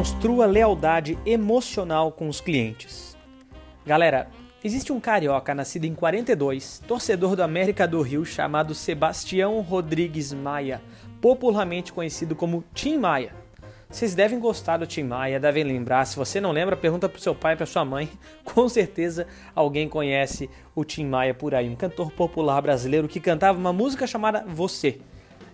Construa lealdade emocional com os clientes. Galera, existe um carioca nascido em 42, torcedor do América do Rio, chamado Sebastião Rodrigues Maia, popularmente conhecido como Tim Maia. Vocês devem gostar do Tim Maia, devem lembrar. Se você não lembra, pergunta pro seu pai, pra sua mãe. Com certeza alguém conhece o Tim Maia por aí, um cantor popular brasileiro que cantava uma música chamada Você.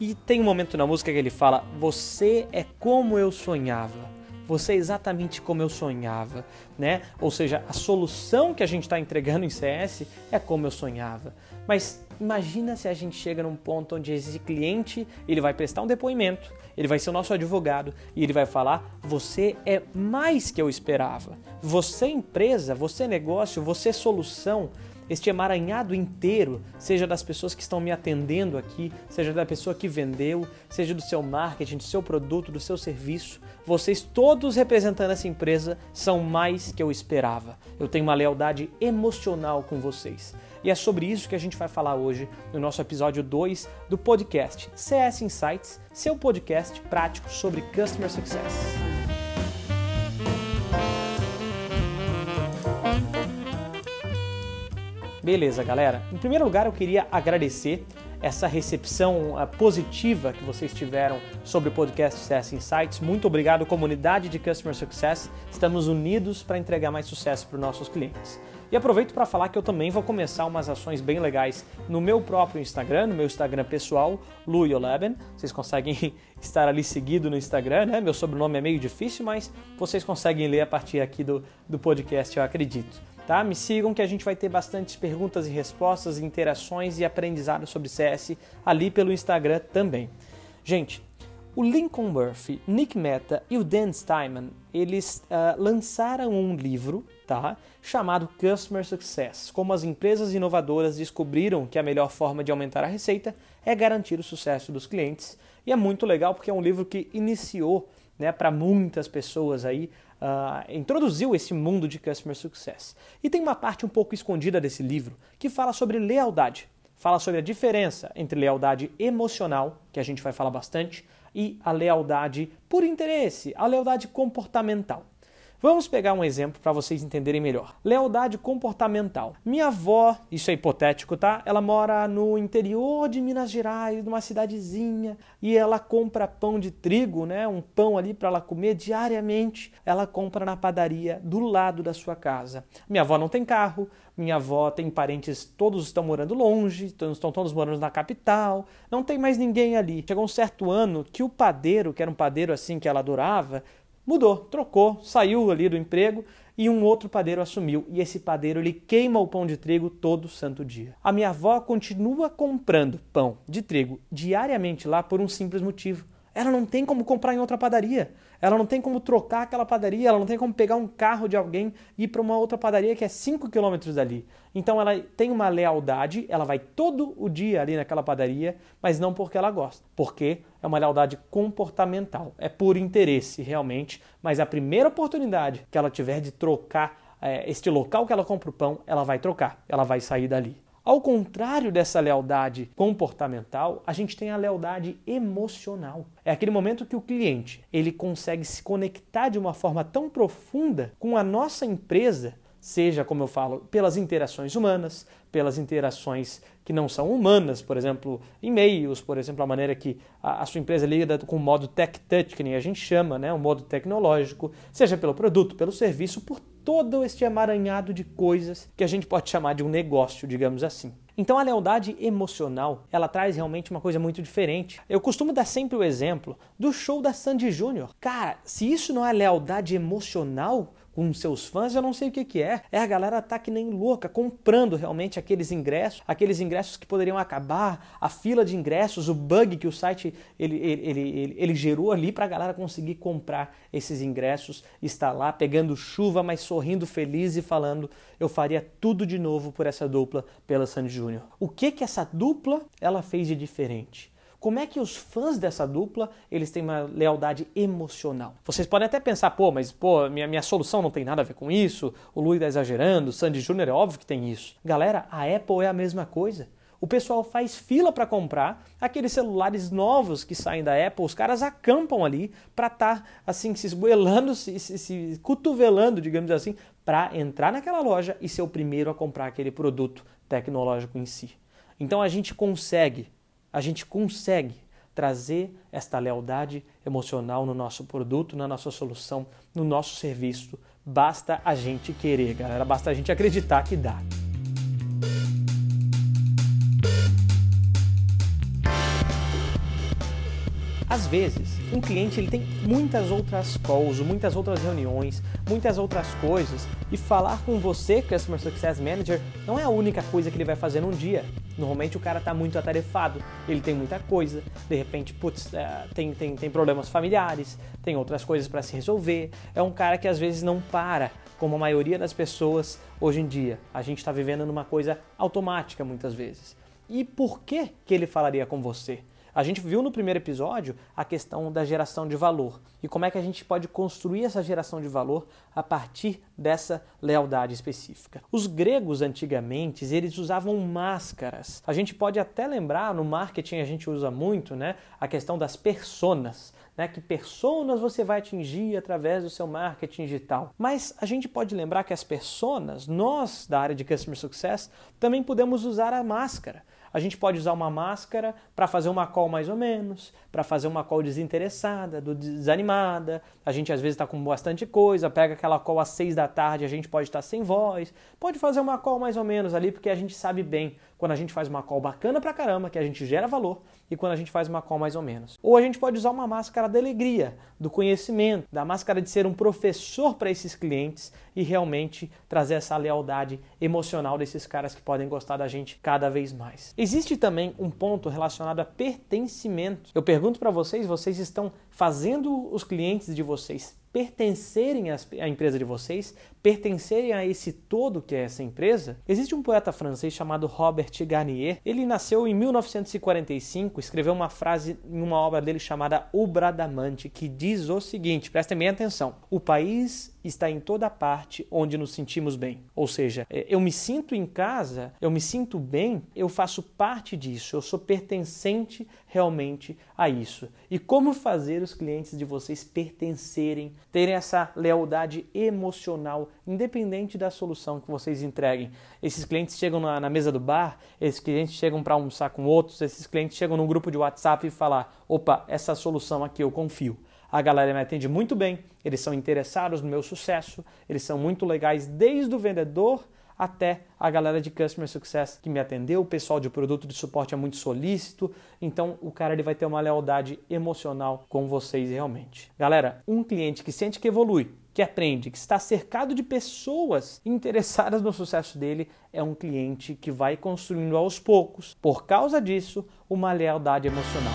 E tem um momento na música que ele fala: Você é como eu sonhava você é exatamente como eu sonhava, né? Ou seja, a solução que a gente está entregando em CS é como eu sonhava. Mas imagina se a gente chega num ponto onde esse cliente ele vai prestar um depoimento, ele vai ser o nosso advogado e ele vai falar: você é mais que eu esperava. Você empresa, você negócio, você solução este emaranhado inteiro, seja das pessoas que estão me atendendo aqui, seja da pessoa que vendeu, seja do seu marketing, do seu produto, do seu serviço, vocês todos representando essa empresa são mais que eu esperava. Eu tenho uma lealdade emocional com vocês. E é sobre isso que a gente vai falar hoje no nosso episódio 2 do podcast CS Insights, seu podcast prático sobre Customer Success. Beleza, galera. Em primeiro lugar, eu queria agradecer essa recepção uh, positiva que vocês tiveram sobre o podcast CS Insights. Muito obrigado, comunidade de Customer Success. Estamos unidos para entregar mais sucesso para os nossos clientes. E aproveito para falar que eu também vou começar umas ações bem legais no meu próprio Instagram, no meu Instagram pessoal, Luyoleben. Vocês conseguem estar ali seguido no Instagram, né? Meu sobrenome é meio difícil, mas vocês conseguem ler a partir aqui do, do podcast, eu acredito tá? Me sigam que a gente vai ter bastantes perguntas e respostas, interações e aprendizado sobre CS ali pelo Instagram também. Gente, o Lincoln Murphy, Nick Meta e o Dan Steinman, eles uh, lançaram um livro, tá? Chamado Customer Success. Como as empresas inovadoras descobriram que a melhor forma de aumentar a receita é garantir o sucesso dos clientes. E é muito legal porque é um livro que iniciou, né, para muitas pessoas aí uh, introduziu esse mundo de Customer Success. E tem uma parte um pouco escondida desse livro que fala sobre lealdade. Fala sobre a diferença entre lealdade emocional, que a gente vai falar bastante, e a lealdade por interesse, a lealdade comportamental. Vamos pegar um exemplo para vocês entenderem melhor. Lealdade comportamental. Minha avó, isso é hipotético, tá? Ela mora no interior de Minas Gerais, numa cidadezinha, e ela compra pão de trigo, né? Um pão ali para ela comer diariamente. Ela compra na padaria do lado da sua casa. Minha avó não tem carro, minha avó tem parentes, todos estão morando longe, estão todos morando na capital, não tem mais ninguém ali. Chegou um certo ano que o padeiro, que era um padeiro assim que ela adorava, mudou, trocou, saiu ali do emprego e um outro padeiro assumiu. E esse padeiro ele queima o pão de trigo todo santo dia. A minha avó continua comprando pão de trigo diariamente lá por um simples motivo. Ela não tem como comprar em outra padaria. Ela não tem como trocar aquela padaria, ela não tem como pegar um carro de alguém e ir para uma outra padaria que é 5 quilômetros dali. Então ela tem uma lealdade, ela vai todo o dia ali naquela padaria, mas não porque ela gosta, porque é uma lealdade comportamental, é por interesse realmente, mas a primeira oportunidade que ela tiver de trocar é, este local que ela compra o pão, ela vai trocar, ela vai sair dali. Ao contrário dessa lealdade comportamental, a gente tem a lealdade emocional. É aquele momento que o cliente ele consegue se conectar de uma forma tão profunda com a nossa empresa, seja, como eu falo, pelas interações humanas, pelas interações que não são humanas, por exemplo, e-mails, por exemplo, a maneira que a, sua empresa lida com o modo tech touch, que nem a gente chama, né, o modo tecnológico, seja pelo produto, pelo serviço, por todo este emaranhado de coisas que a gente pode chamar de um negócio, digamos assim. Então a lealdade emocional, ela traz realmente uma coisa muito diferente. Eu costumo dar sempre o exemplo do show da Sandy Júnior. Cara, se isso não é lealdade emocional, com seus fãs, eu não sei o que, que é. É a galera tá que nem louca, comprando realmente aqueles ingressos, aqueles ingressos que poderiam acabar, a fila de ingressos, o bug que o site ele, ele, ele, ele gerou ali para a galera conseguir comprar esses ingressos, está lá pegando chuva, mas sorrindo feliz e falando: eu faria tudo de novo por essa dupla, pela Sandy Júnior. O que que essa dupla ela fez de diferente? Como é que os fãs dessa dupla eles têm uma lealdade emocional? Vocês podem até pensar, pô, mas pô, minha, minha solução não tem nada a ver com isso, o Luiz está exagerando, o Sandy Júnior é óbvio que tem isso. Galera, a Apple é a mesma coisa. O pessoal faz fila para comprar aqueles celulares novos que saem da Apple, os caras acampam ali para estar tá, assim se esgoelando, se, se, se cotovelando, digamos assim, para entrar naquela loja e ser o primeiro a comprar aquele produto tecnológico em si. Então a gente consegue, a gente consegue trazer esta lealdade emocional no nosso produto, na nossa solução, no nosso serviço. Basta a gente querer, galera, basta a gente acreditar que dá. Vezes, um cliente ele tem muitas outras calls, muitas outras reuniões, muitas outras coisas e falar com você, Customer Success Manager, não é a única coisa que ele vai fazer num dia. Normalmente o cara está muito atarefado, ele tem muita coisa, de repente, putz, é, tem, tem, tem problemas familiares, tem outras coisas para se resolver. É um cara que às vezes não para, como a maioria das pessoas hoje em dia. A gente está vivendo numa coisa automática muitas vezes. E por que, que ele falaria com você? A gente viu no primeiro episódio a questão da geração de valor e como é que a gente pode construir essa geração de valor a partir dessa lealdade específica. Os gregos antigamente, eles usavam máscaras. A gente pode até lembrar, no marketing a gente usa muito, né, a questão das personas, né, que personas você vai atingir através do seu marketing digital. Mas a gente pode lembrar que as personas, nós da área de customer success, também podemos usar a máscara. A gente pode usar uma máscara para fazer uma call mais ou menos, para fazer uma call desinteressada, desanimada. A gente às vezes está com bastante coisa, pega aquela call às seis da tarde, a gente pode estar tá sem voz. Pode fazer uma call mais ou menos ali, porque a gente sabe bem quando a gente faz uma call bacana pra caramba, que a gente gera valor, e quando a gente faz uma call mais ou menos. Ou a gente pode usar uma máscara da alegria, do conhecimento, da máscara de ser um professor para esses clientes e realmente trazer essa lealdade emocional desses caras que podem gostar da gente cada vez mais. Existe também um ponto relacionado a pertencimento. Eu pergunto para vocês, vocês estão fazendo os clientes de vocês pertencerem à empresa de vocês, pertencerem a esse todo que é essa empresa. Existe um poeta francês chamado Robert Garnier. Ele nasceu em 1945, escreveu uma frase em uma obra dele chamada O Bradamante, que diz o seguinte: prestem bem atenção. O país está em toda parte onde nos sentimos bem. Ou seja, é, eu me sinto em casa, eu me sinto bem, eu faço parte disso, eu sou pertencente realmente a isso. E como fazer os clientes de vocês pertencerem, terem essa lealdade emocional, independente da solução que vocês entreguem. Esses clientes chegam na, na mesa do bar, esses clientes chegam para almoçar com outros, esses clientes chegam num grupo de WhatsApp e falar: opa, essa solução aqui eu confio. A galera me atende muito bem, eles são interessados no meu sucesso, eles são muito legais desde o vendedor até a galera de Customer Success que me atendeu, o pessoal de produto de suporte é muito solícito, então o cara ele vai ter uma lealdade emocional com vocês realmente. Galera, um cliente que sente que evolui, que aprende, que está cercado de pessoas interessadas no sucesso dele, é um cliente que vai construindo aos poucos, por causa disso, uma lealdade emocional.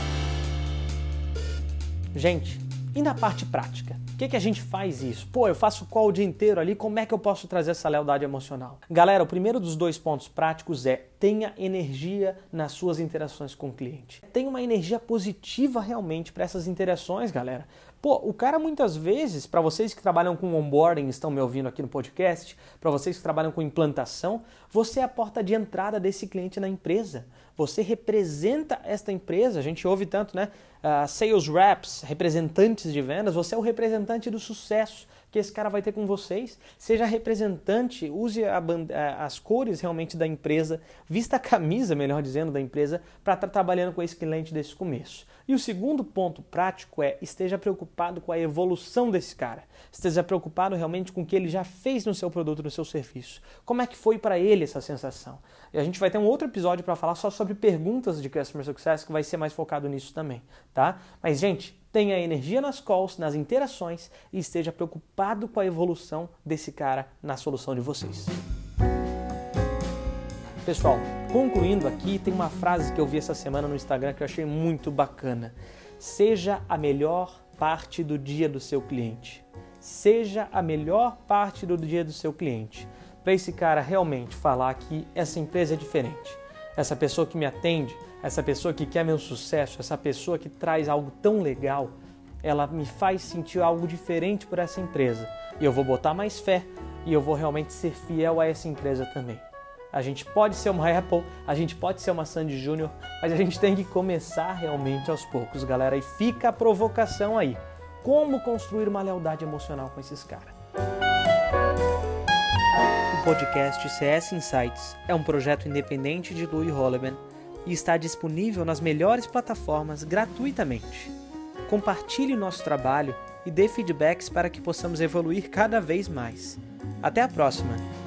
Gente, e na parte prática? O que, que a gente faz isso? Pô, eu faço call o dia inteiro ali, como é que eu posso trazer essa lealdade emocional? Galera, o primeiro dos dois pontos práticos é tenha energia nas suas interações com o cliente. Tenha uma energia positiva realmente para essas interações, galera. Pô, o cara muitas vezes, para vocês que trabalham com onboarding, estão me ouvindo aqui no podcast, para vocês que trabalham com implantação, você é a porta de entrada desse cliente na empresa. Você representa esta empresa. A gente ouve tanto, né? Uh, sales reps, representantes de vendas. Você é o representante do sucesso que esse cara vai ter com vocês. Seja representante, use as cores realmente da empresa, vista a camisa, melhor dizendo, da empresa, para estar tá trabalhando com esse cliente desse começo. E o segundo ponto prático é esteja preocupado com a evolução desse cara. Esteja preocupado realmente com o que ele já fez no seu produto, no seu serviço. Como é que foi para ele essa sensação? E a gente vai ter um outro episódio para falar só sobre perguntas de Customer Success, que vai ser mais focado nisso também, tá? Mas, gente, tenha energia nas calls, nas interações e esteja preocupado com a evolução desse cara na solução de vocês. Pessoal, concluindo aqui, tem uma frase que eu vi essa semana no Instagram que eu achei muito bacana. Seja a melhor parte do dia do seu cliente. Seja a melhor parte do dia do seu cliente. Para esse cara realmente falar que essa empresa é diferente. Essa pessoa que me atende, essa pessoa que quer meu sucesso, essa pessoa que traz algo tão legal, ela me faz sentir algo diferente por essa empresa. E eu vou botar mais fé e eu vou realmente ser fiel a essa empresa também. A gente pode ser uma Apple, a gente pode ser uma Sandy Júnior, mas a gente tem que começar realmente aos poucos, galera. E fica a provocação aí. Como construir uma lealdade emocional com esses caras? O podcast CS Insights é um projeto independente de Louis Holleman e está disponível nas melhores plataformas gratuitamente. Compartilhe o nosso trabalho e dê feedbacks para que possamos evoluir cada vez mais. Até a próxima!